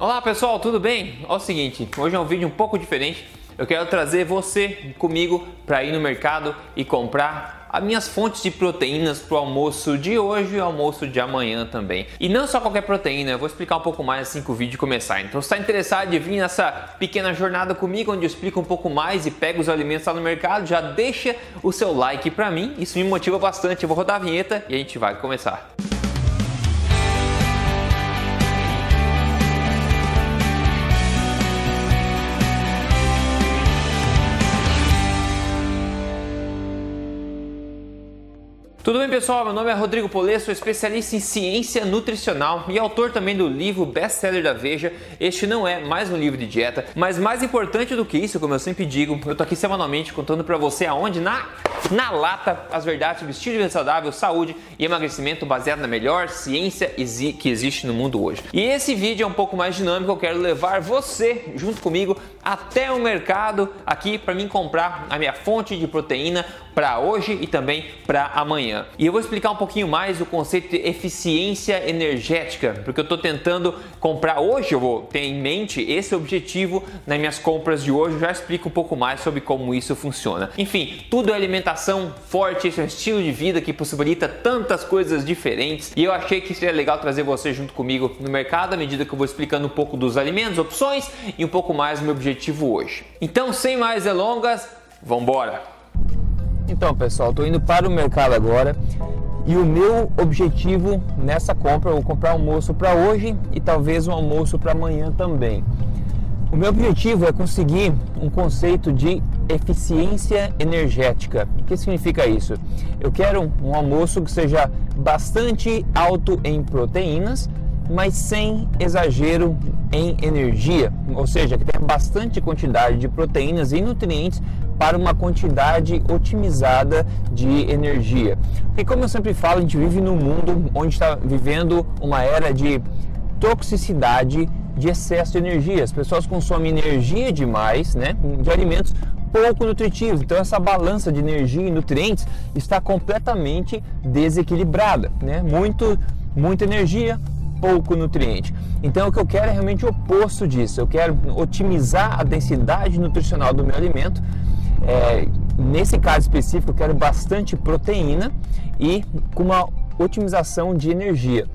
Olá pessoal, tudo bem? Olha o seguinte, hoje é um vídeo um pouco diferente. Eu quero trazer você comigo para ir no mercado e comprar as minhas fontes de proteínas para o almoço de hoje e almoço de amanhã também. E não só qualquer proteína, eu vou explicar um pouco mais assim que o vídeo começar. Então, se está interessado em vir nessa pequena jornada comigo, onde eu explico um pouco mais e pego os alimentos lá no mercado, já deixa o seu like para mim, isso me motiva bastante. Eu vou rodar a vinheta e a gente vai começar. Tudo bem, pessoal? Meu nome é Rodrigo Polê, sou especialista em ciência nutricional e autor também do livro best-seller da Veja. Este não é mais um livro de dieta, mas mais importante do que isso, como eu sempre digo, eu tô aqui semanalmente contando para você aonde na na lata as verdades sobre estilo de vida saudável, saúde e emagrecimento baseado na melhor ciência que existe no mundo hoje. E esse vídeo é um pouco mais dinâmico, eu quero levar você junto comigo até o mercado aqui para mim comprar a minha fonte de proteína para hoje e também para amanhã. E eu vou explicar um pouquinho mais o conceito de eficiência energética, porque eu estou tentando comprar hoje, eu vou ter em mente esse objetivo nas minhas compras de hoje, eu já explico um pouco mais sobre como isso funciona. Enfim, tudo é alimentação forte, esse é um estilo de vida que possibilita tantas coisas diferentes e eu achei que seria legal trazer você junto comigo no mercado à medida que eu vou explicando um pouco dos alimentos, opções e um pouco mais do meu objetivo hoje. Então, sem mais delongas, vamos embora! Então, pessoal, estou indo para o mercado agora e o meu objetivo nessa compra, eu vou comprar almoço para hoje e talvez um almoço para amanhã também. O meu objetivo é conseguir um conceito de eficiência energética. O que significa isso? Eu quero um almoço que seja bastante alto em proteínas, mas sem exagero em energia, ou seja, que tenha bastante quantidade de proteínas e nutrientes para uma quantidade otimizada de energia. Porque como eu sempre falo, a gente vive num mundo onde está vivendo uma era de toxicidade de excesso de energia. As pessoas consomem energia demais, né, de alimentos pouco nutritivos. Então essa balança de energia e nutrientes está completamente desequilibrada, né? Muito muita energia, pouco nutriente. Então o que eu quero é realmente o oposto disso. Eu quero otimizar a densidade nutricional do meu alimento. É, nesse caso específico, eu quero bastante proteína e com uma otimização de energia.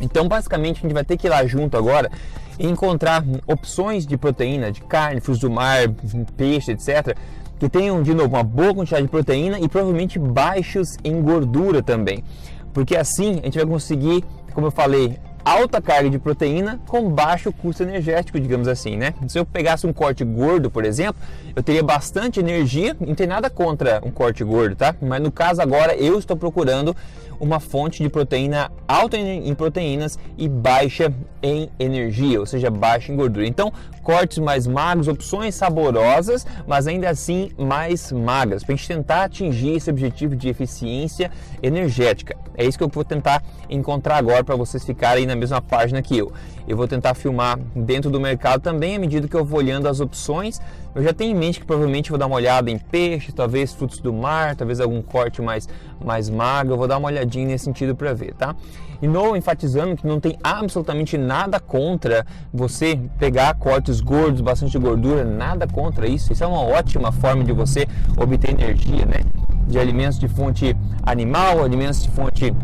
Então, basicamente, a gente vai ter que ir lá junto agora e encontrar opções de proteína, de carne, frutos do mar, peixe, etc., que tenham, de novo, uma boa quantidade de proteína e provavelmente baixos em gordura também. Porque assim a gente vai conseguir, como eu falei, alta carga de proteína com baixo custo energético, digamos assim, né? Se eu pegasse um corte gordo, por exemplo, eu teria bastante energia, não tem nada contra um corte gordo, tá? Mas no caso agora eu estou procurando uma fonte de proteína alta em proteínas e baixa em energia, ou seja, baixa em gordura. Então, cortes mais magros, opções saborosas, mas ainda assim mais magras, para a gente tentar atingir esse objetivo de eficiência energética. É isso que eu vou tentar encontrar agora para vocês ficarem na mesma página que eu. Eu vou tentar filmar dentro do mercado também, à medida que eu vou olhando as opções. Eu já tenho em mente que provavelmente vou dar uma olhada em peixe, talvez frutos do mar, talvez algum corte mais, mais magro. Eu vou dar uma olhadinha nesse sentido para ver, tá? E novo enfatizando que não tem absolutamente nada contra você pegar cortes gordos, bastante gordura, nada contra isso. Isso é uma ótima forma de você obter energia, né? De alimentos de fonte animal, alimentos de fonte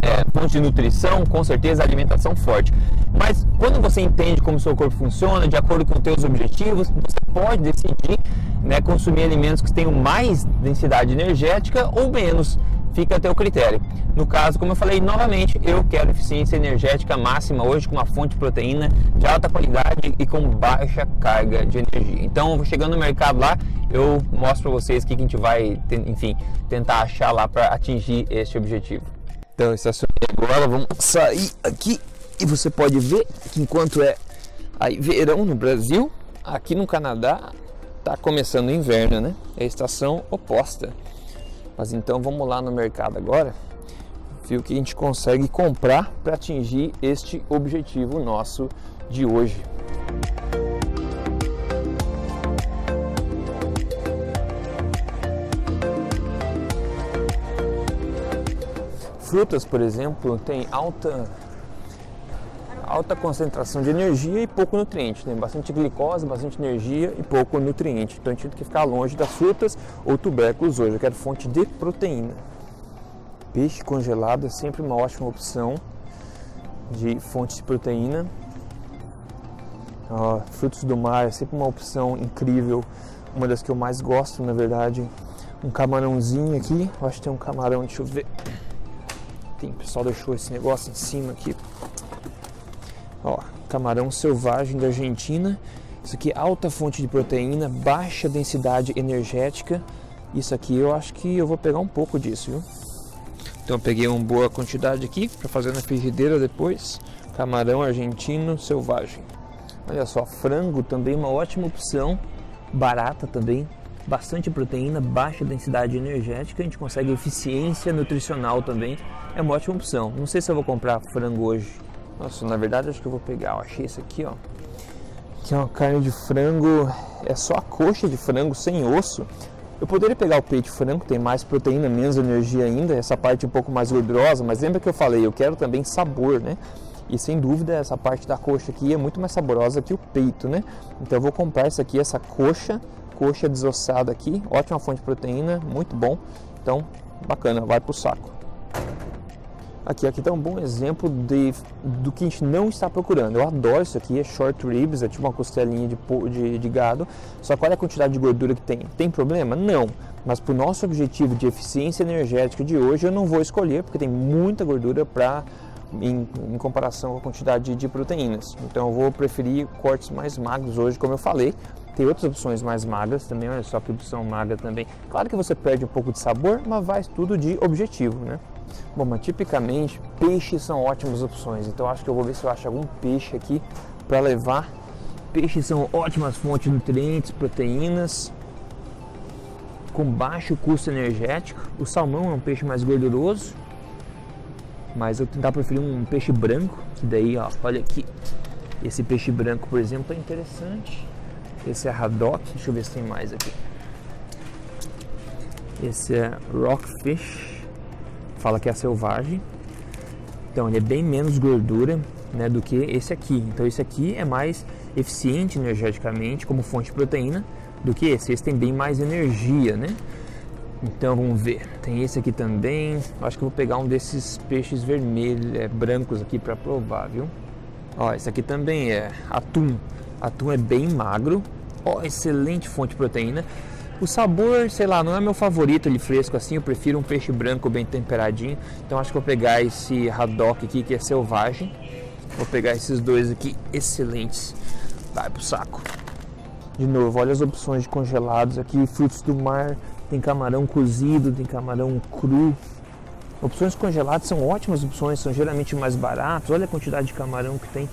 é, fonte de nutrição, com certeza alimentação forte. Mas quando você entende como seu corpo funciona, de acordo com seus objetivos, você pode decidir né, consumir alimentos que tenham mais densidade energética ou menos. Fica a teu critério. No caso, como eu falei novamente, eu quero eficiência energética máxima hoje com uma fonte de proteína de alta qualidade e com baixa carga de energia. Então, chegando no mercado lá, eu mostro para vocês o que a gente vai, enfim, tentar achar lá para atingir este objetivo. Então, estacionei agora, vamos sair aqui e você pode ver que enquanto é aí verão no Brasil, aqui no Canadá está começando o inverno, né? É a estação oposta. Mas então vamos lá no mercado agora, ver o que a gente consegue comprar para atingir este objetivo nosso de hoje. Frutas, por exemplo, tem alta alta concentração de energia e pouco nutriente. Tem bastante glicose, bastante energia e pouco nutriente. Então a gente tem que ficar longe das frutas ou tubérculos hoje. Eu quero fonte de proteína. Peixe congelado é sempre uma ótima opção de fonte de proteína. Ó, frutos do mar é sempre uma opção incrível, uma das que eu mais gosto, na verdade. Um camarãozinho aqui, eu acho que tem um camarão, deixa eu ver. Tem, pessoal deixou esse negócio em cima aqui. Ó, camarão selvagem da Argentina. Isso aqui é alta fonte de proteína, baixa densidade energética. Isso aqui eu acho que eu vou pegar um pouco disso, viu? Então peguei uma boa quantidade aqui para fazer na frigideira depois. Camarão argentino selvagem. Olha só, frango também uma ótima opção, barata também, bastante proteína, baixa densidade energética, a gente consegue eficiência nutricional também, é uma ótima opção. Não sei se eu vou comprar frango hoje. Nossa, na verdade acho que eu vou pegar, eu achei esse aqui, ó. Que é uma carne de frango, é só a coxa de frango sem osso. Eu poderia pegar o peito de frango, tem mais proteína, menos energia ainda, essa parte um pouco mais gordurosa, mas lembra que eu falei, eu quero também sabor, né? E sem dúvida essa parte da coxa aqui é muito mais saborosa que o peito, né? Então eu vou comprar essa aqui, essa coxa, coxa desossada aqui, ótima fonte de proteína, muito bom. Então, bacana, vai pro saco. Aqui, aqui tá um bom exemplo de, do que a gente não está procurando. Eu adoro isso aqui, é short ribs, é tipo uma costelinha de, de, de gado. Só qual é a quantidade de gordura que tem? Tem problema? Não. Mas para o nosso objetivo de eficiência energética de hoje, eu não vou escolher, porque tem muita gordura para em, em, comparação com a quantidade de proteínas. Então eu vou preferir cortes mais magros hoje, como eu falei. Tem outras opções mais magras também, olha só que opção magra também. Claro que você perde um pouco de sabor, mas vai tudo de objetivo, né? Bom, mas tipicamente peixes são ótimas opções. Então acho que eu vou ver se eu acho algum peixe aqui para levar. Peixes são ótimas fontes de nutrientes, proteínas, com baixo custo energético. O salmão é um peixe mais gorduroso, mas eu tentar preferir um peixe branco, que daí, ó, olha aqui, esse peixe branco, por exemplo, é interessante. Esse é haddock, deixa eu ver se tem mais aqui. Esse é rockfish, fala que é selvagem. Então ele é bem menos gordura né, do que esse aqui. Então esse aqui é mais eficiente energeticamente como fonte de proteína do que esse. Esse tem bem mais energia, né? Então vamos ver. Tem esse aqui também. Acho que vou pegar um desses peixes vermelhos, é, brancos aqui para provar, viu? Ó, esse aqui também é atum. Atum é bem magro. Ó, excelente fonte de proteína. O sabor, sei lá, não é meu favorito ele fresco assim. Eu prefiro um peixe branco bem temperadinho. Então acho que vou pegar esse haddock aqui que é selvagem. Vou pegar esses dois aqui excelentes. Vai pro saco. De novo, olha as opções de congelados aqui, frutos do mar, tem camarão cozido, tem camarão cru. Opções congeladas são ótimas opções, são geralmente mais baratos. Olha a quantidade de camarão que tem.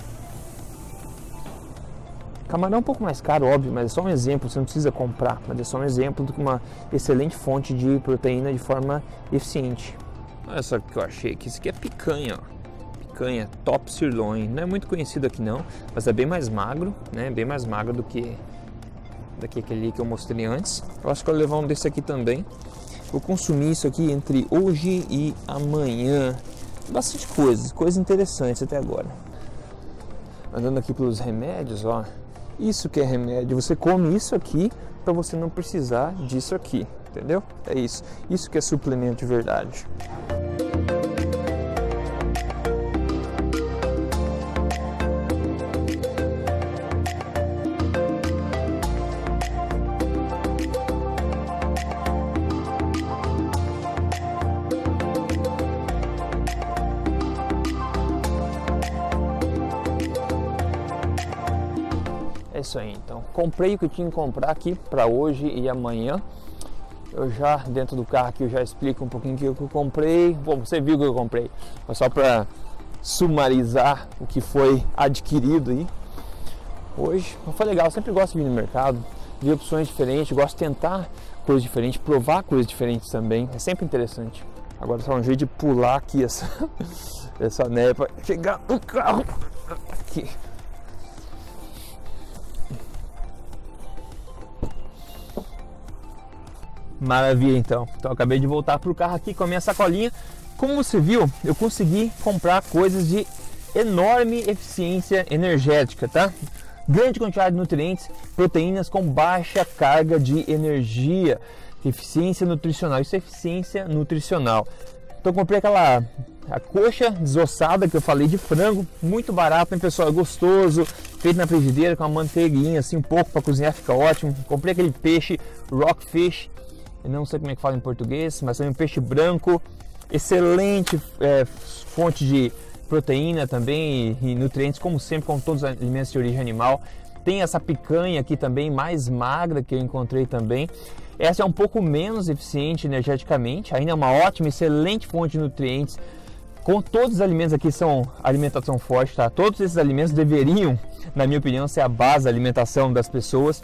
Camarão é um pouco mais caro, óbvio, mas é só um exemplo, você não precisa comprar, mas é só um exemplo de uma excelente fonte de proteína de forma eficiente. Olha só o que eu achei aqui, isso aqui é picanha, ó. Picanha top sirloin, não é muito conhecido aqui não, mas é bem mais magro, né? Bem mais magro do que daqui aquele que eu mostrei antes. Eu acho que eu vou levar um desse aqui também. Vou consumir isso aqui entre hoje e amanhã. Bastante coisas, coisas interessantes até agora. Andando aqui pelos remédios, ó. Isso que é remédio. Você come isso aqui para você não precisar disso aqui, entendeu? É isso. Isso que é suplemento de verdade. Isso aí, então. Comprei o que tinha que comprar aqui para hoje e amanhã. Eu já, dentro do carro aqui, eu já explico um pouquinho o que eu comprei. Bom, você viu o que eu comprei, mas só para sumarizar o que foi adquirido aí hoje. Foi legal, eu sempre gosto de vir no mercado, ver opções diferentes, gosto de tentar coisas diferentes, provar coisas diferentes também. É sempre interessante. Agora só um jeito de pular aqui essa, essa neve para chegar no carro. Aqui. Maravilha então. Então acabei de voltar para o carro aqui com a minha sacolinha. Como você viu, eu consegui comprar coisas de enorme eficiência energética, tá? Grande quantidade de nutrientes, proteínas com baixa carga de energia, eficiência nutricional. Isso é eficiência nutricional. Então comprei aquela a coxa desossada que eu falei de frango, muito barato, hein, pessoal? É gostoso, feito na frigideira com uma manteiguinha assim um pouco para cozinhar, fica ótimo. Comprei aquele peixe rockfish, eu não sei como é que fala em português, mas é um peixe branco, excelente é, fonte de proteína também e, e nutrientes, como sempre, com todos os alimentos de origem animal. Tem essa picanha aqui também, mais magra, que eu encontrei também. Essa é um pouco menos eficiente energeticamente, ainda é uma ótima, excelente fonte de nutrientes. Com todos os alimentos aqui são alimentação forte, tá? Todos esses alimentos deveriam, na minha opinião, ser a base da alimentação das pessoas,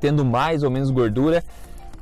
tendo mais ou menos gordura.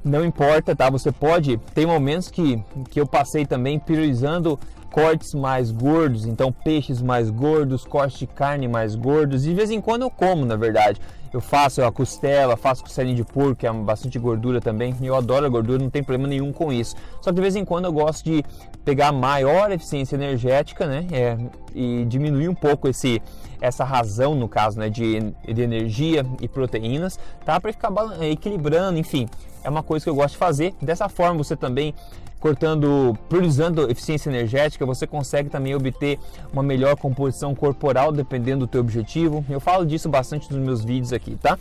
Não importa, tá? Você pode. Tem momentos que, que eu passei também priorizando cortes mais gordos, então peixes mais gordos, cortes de carne mais gordos. E de vez em quando eu como, na verdade. Eu faço a costela, faço costelinha de porco, que é bastante gordura também. Eu adoro a gordura, não tem problema nenhum com isso. Só que de vez em quando eu gosto de pegar maior eficiência energética, né? É, e diminuir um pouco esse, essa razão, no caso, né? De, de energia e proteínas, tá? Para ficar equilibrando, enfim. É uma coisa que eu gosto de fazer. Dessa forma você também cortando, priorizando eficiência energética, você consegue também obter uma melhor composição corporal dependendo do teu objetivo. Eu falo disso bastante nos meus vídeos aqui, tá?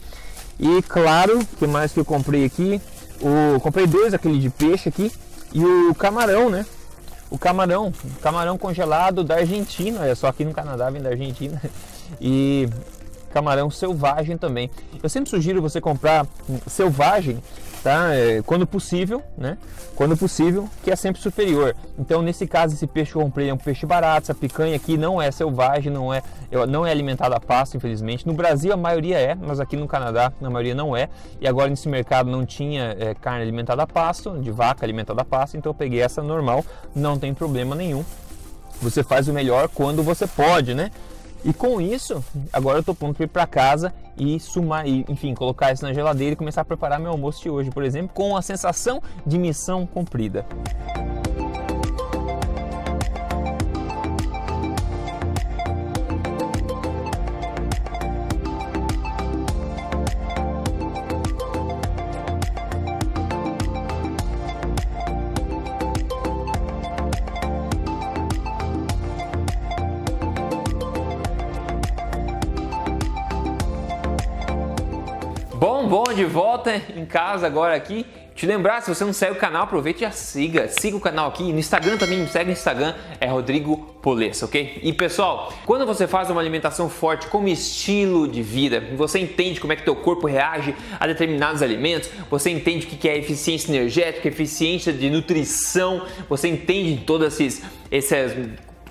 E claro, que mais que eu comprei aqui? O comprei dois aquele de peixe aqui e o camarão, né? O camarão, camarão congelado da Argentina, é só aqui no Canadá vem da Argentina. E camarão selvagem também. Eu sempre sugiro você comprar selvagem tá? É, quando possível, né? Quando possível, que é sempre superior. Então, nesse caso, esse peixe comprei é um peixe barato. Essa picanha aqui não é selvagem, não é, não é alimentada a pasto, infelizmente. No Brasil, a maioria é, mas aqui no Canadá, a maioria não é. E agora, nesse mercado, não tinha é, carne alimentada a pasto, de vaca alimentada a pasto, então eu peguei essa normal, não tem problema nenhum. Você faz o melhor quando você pode, né? E com isso, agora eu estou pronto para ir para casa e sumar, e, enfim, colocar isso na geladeira e começar a preparar meu almoço de hoje, por exemplo, com a sensação de missão cumprida. Bom, bom, de volta em casa agora aqui. Te lembrar, se você não segue o canal, aproveite e já siga. Siga o canal aqui. No Instagram também, me segue no Instagram, é Rodrigo Polesso, ok? E pessoal, quando você faz uma alimentação forte como estilo de vida, você entende como é que teu corpo reage a determinados alimentos, você entende o que é eficiência energética, eficiência de nutrição, você entende todas esses, essas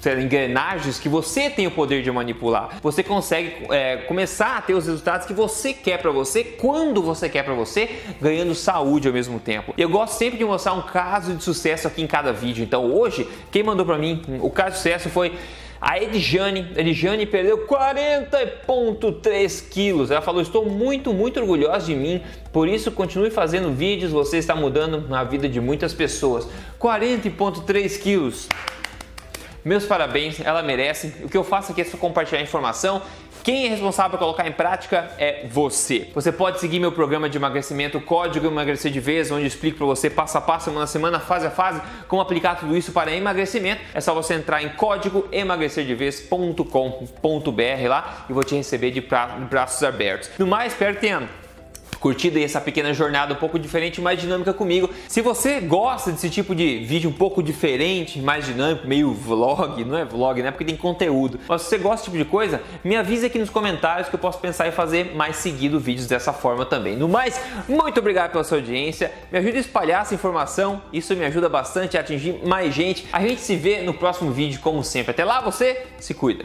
engrenagens que você tem o poder de manipular. Você consegue é, começar a ter os resultados que você quer para você, quando você quer para você, ganhando saúde ao mesmo tempo. Eu gosto sempre de mostrar um caso de sucesso aqui em cada vídeo. Então hoje, quem mandou para mim o caso de sucesso foi a Edjane, Edjane perdeu 40,3 quilos. Ela falou: Estou muito, muito orgulhosa de mim, por isso continue fazendo vídeos. Você está mudando a vida de muitas pessoas. 40,3 quilos. Meus parabéns, ela merece. O que eu faço aqui é só compartilhar informação. Quem é responsável por colocar em prática é você. Você pode seguir meu programa de emagrecimento, Código Emagrecer de Vez, onde eu explico para você passo a passo, semana a semana, fase a fase, como aplicar tudo isso para emagrecimento. É só você entrar em códigoemagrecerdevez.com.br lá e vou te receber de braços abertos. No mais, tenha curtido essa pequena jornada um pouco diferente, mais dinâmica comigo. Se você gosta desse tipo de vídeo um pouco diferente, mais dinâmico, meio vlog, não é vlog, né? Porque tem conteúdo. Mas se você gosta desse tipo de coisa, me avise aqui nos comentários que eu posso pensar em fazer mais seguido vídeos dessa forma também. No mais, muito obrigado pela sua audiência. Me ajude a espalhar essa informação, isso me ajuda bastante a atingir mais gente. A gente se vê no próximo vídeo, como sempre. Até lá, você se cuida.